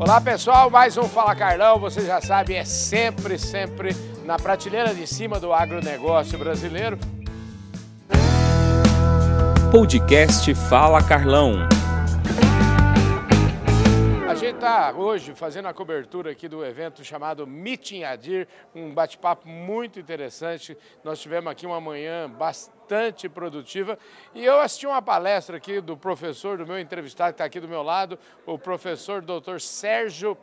Olá pessoal, mais um Fala Carlão, você já sabe, é sempre, sempre na prateleira de cima do agronegócio brasileiro. Podcast Fala Carlão. A gente está hoje fazendo a cobertura aqui do evento chamado Meeting Adir, um bate-papo muito interessante. Nós tivemos aqui uma manhã bastante bastante produtiva. E eu assisti uma palestra aqui do professor, do meu entrevistado que está aqui do meu lado, o professor doutor Sérgio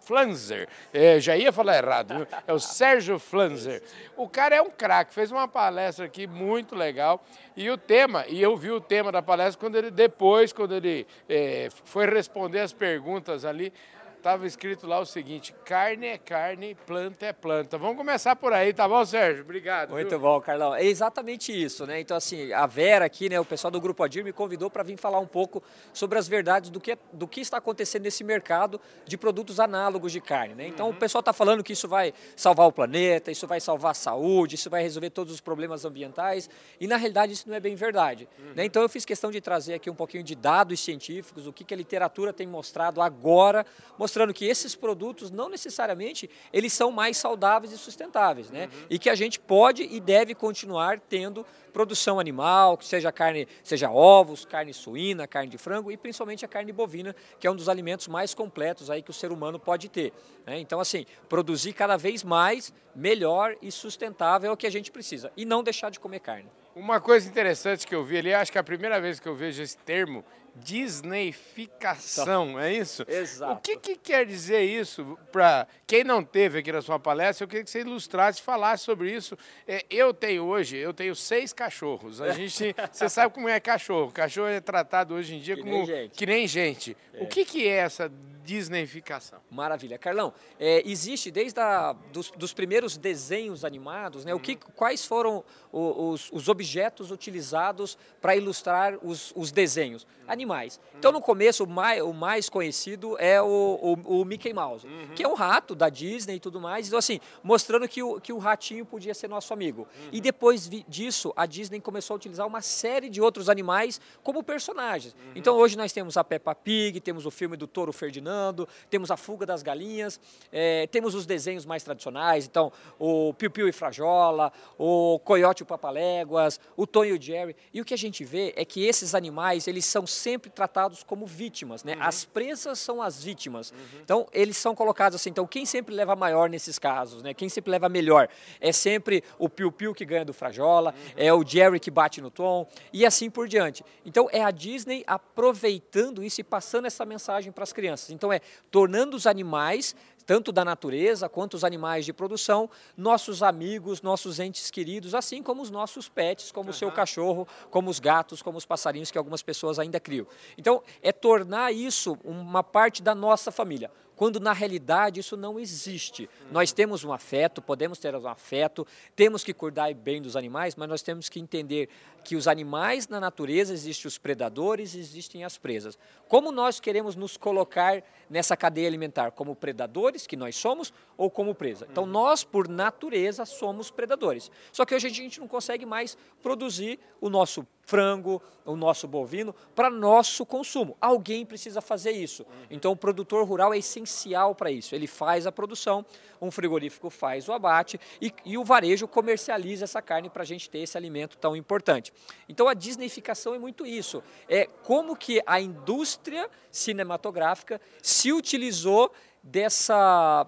Flanzer. É, já ia falar errado, viu? é o Sérgio Flanzer. O cara é um craque, fez uma palestra aqui muito legal. E o tema, e eu vi o tema da palestra quando ele depois, quando ele é, foi responder as perguntas ali, estava escrito lá o seguinte: carne é carne, planta é planta. Vamos começar por aí, tá bom, Sérgio? Obrigado. Muito viu? bom, Carlão. É exatamente isso, né? Então, assim, a Vera aqui, né, o pessoal do Grupo Adir me convidou para vir falar um pouco sobre as verdades do que, do que está acontecendo nesse mercado de produtos análogos de carne, né? Então, uhum. o pessoal está falando que isso vai salvar o planeta, isso vai salvar a saúde, isso vai resolver todos os problemas ambientais, e na realidade isso não é bem verdade. Uhum. Né? Então, eu fiz questão de trazer aqui um pouquinho de dados científicos, o que, que a literatura tem mostrado agora, mostrando mostrando que esses produtos não necessariamente eles são mais saudáveis e sustentáveis, né? Uhum. E que a gente pode e deve continuar tendo produção animal, que seja carne, seja ovos, carne suína, carne de frango e principalmente a carne bovina, que é um dos alimentos mais completos aí que o ser humano pode ter. Né? Então, assim, produzir cada vez mais, melhor e sustentável é o que a gente precisa e não deixar de comer carne. Uma coisa interessante que eu vi ali, acho que é a primeira vez que eu vejo esse termo, Disneyficação, é isso? Exato. O que, que quer dizer isso? Para quem não teve aqui na sua palestra, eu queria que você ilustrasse, falasse sobre isso. É, eu tenho hoje, eu tenho seis cachorros. A gente, você sabe como é cachorro. Cachorro é tratado hoje em dia que como nem gente. que nem gente. É. O que, que é essa Disneyficação? Maravilha, Carlão. É, existe desde a, dos, dos, primeiros desenhos animados, né? Uhum. O que, quais foram os, os objetos utilizados para ilustrar os, os desenhos? Uhum animais. Então, no começo, o mais, o mais conhecido é o, o, o Mickey Mouse, uhum. que é um rato da Disney e tudo mais. Então, assim, mostrando que o, que o ratinho podia ser nosso amigo. Uhum. E depois disso, a Disney começou a utilizar uma série de outros animais como personagens. Uhum. Então, hoje nós temos a Peppa Pig, temos o filme do Toro Ferdinando, temos a Fuga das Galinhas, é, temos os desenhos mais tradicionais, então, o Piu Piu e Frajola, o Coyote e o Papaléguas, o Tonho e o Jerry. E o que a gente vê é que esses animais, eles são sempre sempre tratados como vítimas, né? Uhum. As presas são as vítimas. Uhum. Então, eles são colocados assim. Então, quem sempre leva maior nesses casos, né? Quem sempre leva melhor? É sempre o Piu Piu que ganha do Frajola, uhum. é o Jerry que bate no tom e assim por diante. Então, é a Disney aproveitando isso e passando essa mensagem para as crianças. Então, é tornando os animais tanto da natureza quanto os animais de produção, nossos amigos, nossos entes queridos, assim como os nossos pets, como uhum. o seu cachorro, como os gatos, como os passarinhos que algumas pessoas ainda criam. Então, é tornar isso uma parte da nossa família quando na realidade isso não existe. Nós temos um afeto, podemos ter um afeto, temos que cuidar bem dos animais, mas nós temos que entender que os animais na natureza existem os predadores, existem as presas. Como nós queremos nos colocar nessa cadeia alimentar, como predadores que nós somos ou como presa? Então uhum. nós por natureza somos predadores. Só que hoje a gente não consegue mais produzir o nosso frango, o nosso bovino, para nosso consumo. Alguém precisa fazer isso. Então, o produtor rural é essencial para isso. Ele faz a produção, um frigorífico faz o abate e, e o varejo comercializa essa carne para a gente ter esse alimento tão importante. Então, a disneyficação é muito isso. É como que a indústria cinematográfica se utilizou dessa,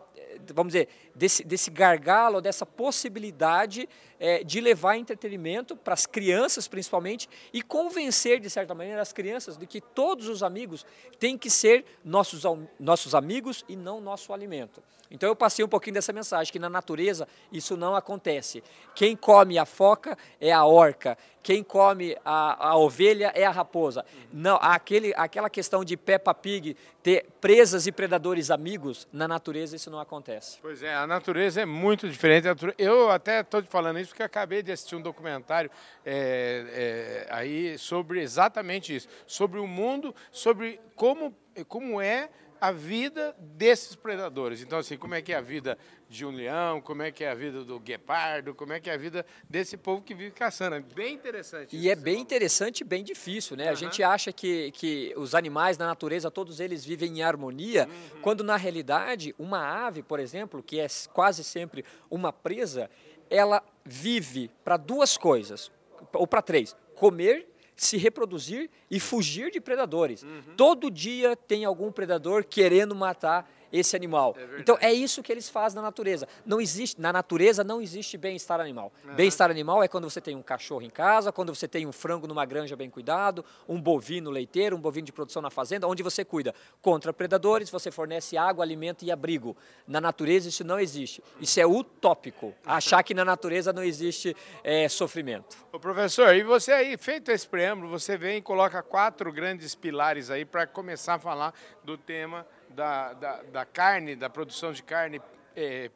vamos dizer, desse, desse gargalo, dessa possibilidade é, de levar entretenimento para as crianças, principalmente, e convencer, de certa maneira, as crianças de que todos os amigos têm que ser nossos, nossos amigos e não nosso alimento. Então eu passei um pouquinho dessa mensagem, que na natureza isso não acontece. Quem come a foca é a orca, quem come a, a ovelha é a raposa. Não, aquele, aquela questão de Peppa Pig ter presas e predadores amigos, na natureza isso não acontece. Pois é, a natureza é muito diferente. Eu até estou falando isso porque acabei de assistir um documentário é, é, aí sobre exatamente isso, sobre o mundo, sobre como, como é a vida desses predadores. Então, assim, como é que é a vida de um leão, como é que é a vida do guepardo, como é que é a vida desse povo que vive caçando. É bem interessante. E é bem falou. interessante e bem difícil, né? Uhum. A gente acha que, que os animais na natureza, todos eles vivem em harmonia, uhum. quando na realidade, uma ave, por exemplo, que é quase sempre uma presa, ela vive para duas coisas, ou para três: comer se reproduzir e fugir de predadores. Uhum. Todo dia tem algum predador querendo matar esse animal. É então é isso que eles fazem na natureza. Não existe na natureza não existe bem-estar animal. Uhum. Bem-estar animal é quando você tem um cachorro em casa, quando você tem um frango numa granja bem cuidado, um bovino leiteiro, um bovino de produção na fazenda, onde você cuida contra predadores, você fornece água, alimento e abrigo. Na natureza isso não existe. Isso é utópico. Achar que na natureza não existe é, sofrimento. Ô professor, e você aí, feito esse preâmbulo, você vem e coloca quatro grandes pilares aí para começar a falar do tema da, da, da carne, da produção de carne é,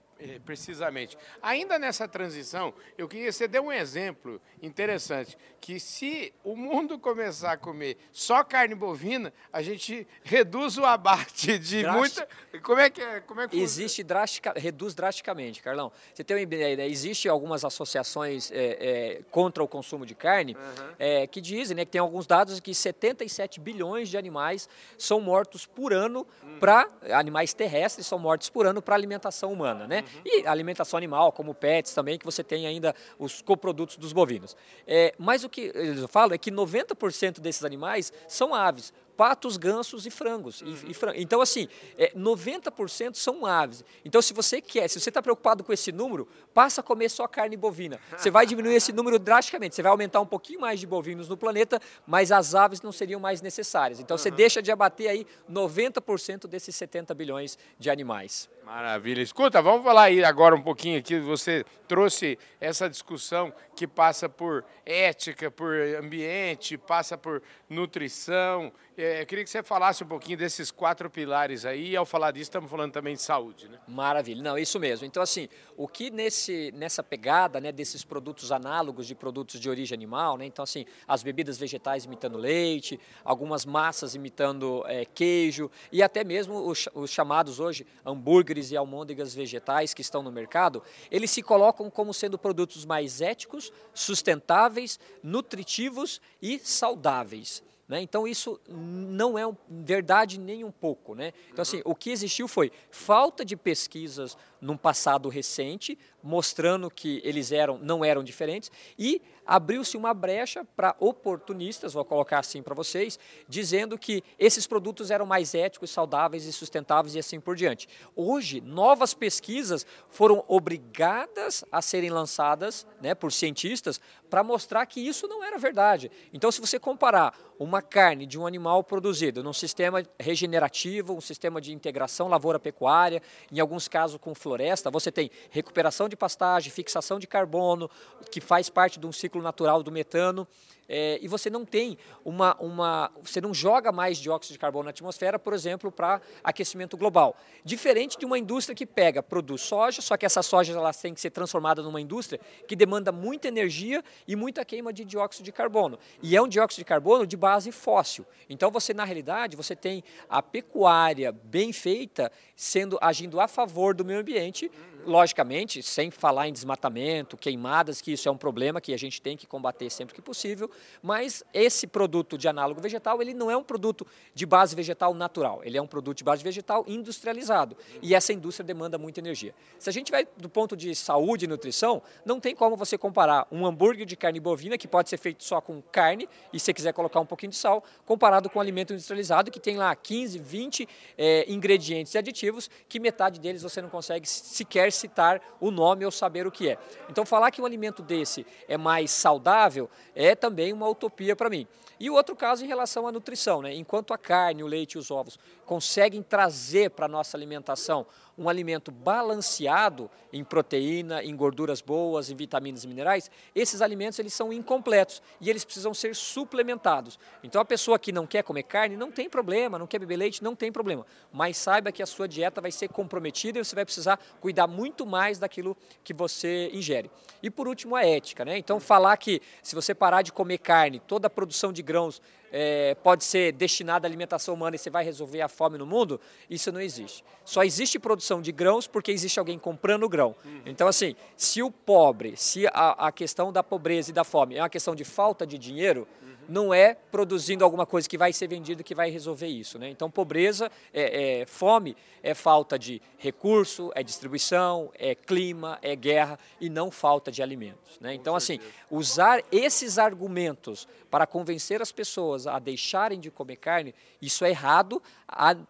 precisamente. Ainda nessa transição, eu queria que você dê um exemplo interessante, que se o mundo começar a comer só carne bovina, a gente reduz o abate de muita... Como é que é? Como é que Existe drástica... reduz drasticamente, Carlão. Você tem uma ideia, né? existe algumas associações é, é, contra o consumo de carne uhum. é, que dizem, né, que tem alguns dados que 77 bilhões de animais são mortos por ano uhum. para animais terrestres são mortos por ano para alimentação humana, né? Uhum. E alimentação animal, como pets também, que você tem ainda os coprodutos dos bovinos. É, mas o que eu falo é que 90% desses animais são aves patos, gansos e frangos. Uhum. E, e frangos. Então, assim, é, 90% são aves. Então, se você quer, se você está preocupado com esse número, passa a comer só carne bovina. Você vai diminuir esse número drasticamente. Você vai aumentar um pouquinho mais de bovinos no planeta, mas as aves não seriam mais necessárias. Então, uhum. você deixa de abater aí 90% desses 70 bilhões de animais. Maravilha. Escuta, vamos falar aí agora um pouquinho aqui. Você trouxe essa discussão que passa por ética, por ambiente, passa por nutrição. É, eu queria que você falasse um pouquinho desses quatro pilares aí. E ao falar disso, estamos falando também de saúde, né? Maravilha. Não, isso mesmo. Então, assim, o que nesse, nessa pegada né, desses produtos análogos de produtos de origem animal, né? Então, assim, as bebidas vegetais imitando leite, algumas massas imitando é, queijo e até mesmo os, os chamados hoje hambúrguer hambúrgueres e almôndegas vegetais que estão no mercado, eles se colocam como sendo produtos mais éticos, sustentáveis, nutritivos e saudáveis. Né? Então isso não é verdade nem um pouco. Né? Então assim, o que existiu foi falta de pesquisas num passado recente, mostrando que eles eram, não eram diferentes, e abriu-se uma brecha para oportunistas, vou colocar assim para vocês, dizendo que esses produtos eram mais éticos, saudáveis e sustentáveis e assim por diante. Hoje, novas pesquisas foram obrigadas a serem lançadas né, por cientistas para mostrar que isso não era verdade. Então, se você comparar uma carne de um animal produzido num sistema regenerativo, um sistema de integração lavoura-pecuária, em alguns casos com floresta, você tem recuperação de pastagem, fixação de carbono, que faz parte de um ciclo natural do metano é, e você não tem uma, uma. Você não joga mais dióxido de carbono na atmosfera, por exemplo, para aquecimento global. Diferente de uma indústria que pega, produz soja, só que essa soja ela tem que ser transformada numa indústria que demanda muita energia e muita queima de dióxido de carbono. E é um dióxido de carbono de base fóssil. Então você, na realidade, você tem a pecuária bem feita sendo agindo a favor do meio ambiente logicamente, sem falar em desmatamento, queimadas, que isso é um problema que a gente tem que combater sempre que possível, mas esse produto de análogo vegetal, ele não é um produto de base vegetal natural, ele é um produto de base vegetal industrializado, e essa indústria demanda muita energia. Se a gente vai do ponto de saúde e nutrição, não tem como você comparar um hambúrguer de carne bovina, que pode ser feito só com carne, e se quiser colocar um pouquinho de sal, comparado com um alimento industrializado, que tem lá 15, 20 é, ingredientes e aditivos, que metade deles você não consegue sequer citar o nome ou saber o que é. Então, falar que um alimento desse é mais saudável é também uma utopia para mim. E o outro caso em relação à nutrição, né? enquanto a carne, o leite e os ovos conseguem trazer para a nossa alimentação um alimento balanceado em proteína, em gorduras boas, em vitaminas e minerais, esses alimentos eles são incompletos e eles precisam ser suplementados. Então a pessoa que não quer comer carne não tem problema, não quer beber leite não tem problema, mas saiba que a sua dieta vai ser comprometida e você vai precisar cuidar muito mais daquilo que você ingere. E por último, a ética. Né? Então, falar que se você parar de comer carne, toda a produção de grãos é, pode ser destinada à alimentação humana e você vai resolver a fome no mundo, isso não existe. Só existe produção de grãos porque existe alguém comprando grão. Então, assim, se o pobre, se a, a questão da pobreza e da fome é uma questão de falta de dinheiro, não é produzindo alguma coisa que vai ser vendida que vai resolver isso. Né? Então, pobreza, é, é, fome é falta de recurso, é distribuição, é clima, é guerra e não falta de alimentos. Né? Então, assim, usar esses argumentos para convencer as pessoas a deixarem de comer carne, isso é errado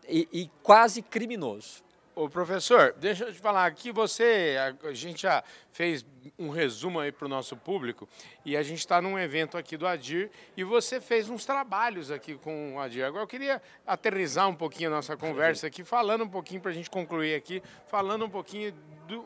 e, e quase criminoso. Ô professor, deixa eu te falar aqui, você, a, gente já fez um resumo aí para o nosso público e a gente está num evento aqui do Adir e você fez uns trabalhos aqui com o Adir. Agora eu queria aterrizar um pouquinho a nossa conversa aqui, falando um pouquinho para a gente concluir aqui, falando um pouquinho do,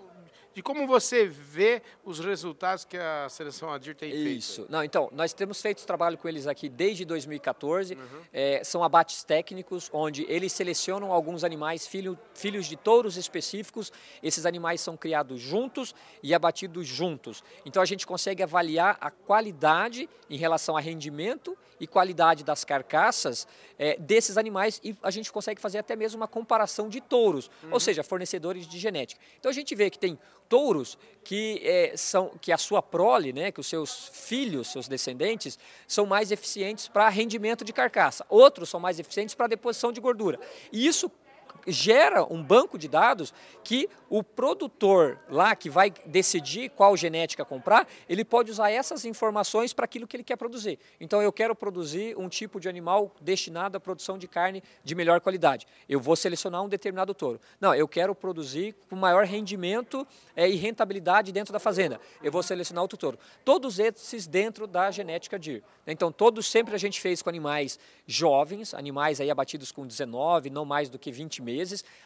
de como você vê os resultados que a seleção Adir tem feito. Isso. Não, então, nós temos feito trabalho com eles aqui desde 2014. Uhum. É, são abates técnicos, onde eles selecionam alguns animais, filho, filhos de touros específicos. Esses animais são criados juntos e abatidos juntos. Então, a gente consegue avaliar a qualidade em relação a rendimento e qualidade das carcaças é, desses animais e a gente consegue fazer até mesmo uma comparação de touros, uhum. ou seja, fornecedores de genética. Então, a gente vê que tem touros que é, são que a sua prole, né, que os seus filhos, seus descendentes, são mais eficientes para rendimento de carcaça. Outros são mais eficientes para deposição de gordura. E isso gera um banco de dados que o produtor lá que vai decidir qual genética comprar, ele pode usar essas informações para aquilo que ele quer produzir. Então eu quero produzir um tipo de animal destinado à produção de carne de melhor qualidade. Eu vou selecionar um determinado touro. Não, eu quero produzir com maior rendimento é, e rentabilidade dentro da fazenda. Eu vou selecionar outro touro. Todos esses dentro da genética DIR. Então todos sempre a gente fez com animais jovens, animais aí abatidos com 19, não mais do que 20 meses,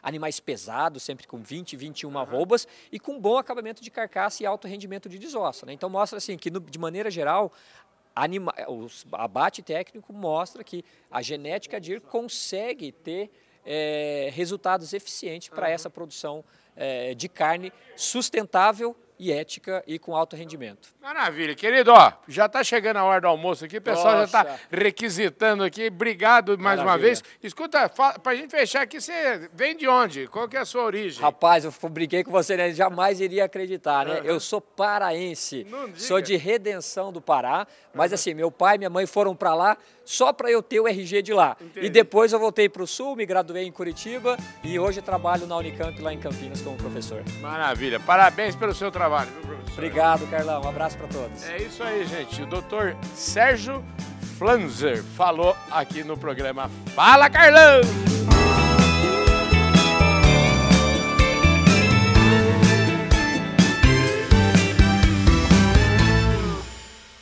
animais pesados, sempre com 20, 21 uhum. arrobas e com bom acabamento de carcaça e alto rendimento de desossa. Né? Então mostra assim que no, de maneira geral anima, o abate técnico mostra que a genética DIR consegue ter é, resultados eficientes para essa produção é, de carne sustentável e ética e com alto rendimento. Maravilha, querido, ó, já está chegando a hora do almoço aqui, o pessoal Nossa. já está requisitando aqui. Obrigado mais Maravilha. uma vez. Escuta, para a gente fechar aqui, você vem de onde? Qual que é a sua origem? Rapaz, eu brinquei com você, né? Jamais iria acreditar, né? Uhum. Eu sou paraense, sou de Redenção do Pará, mas uhum. assim, meu pai e minha mãe foram para lá só para eu ter o RG de lá. Entendi. E depois eu voltei para o Sul, me graduei em Curitiba e hoje trabalho na Unicamp lá em Campinas como professor. Maravilha, parabéns pelo seu trabalho viu, professor? Obrigado, Carlão. Um abraço para todos. É isso aí, gente. O doutor Sérgio Flanzer falou aqui no programa Fala, Carlão!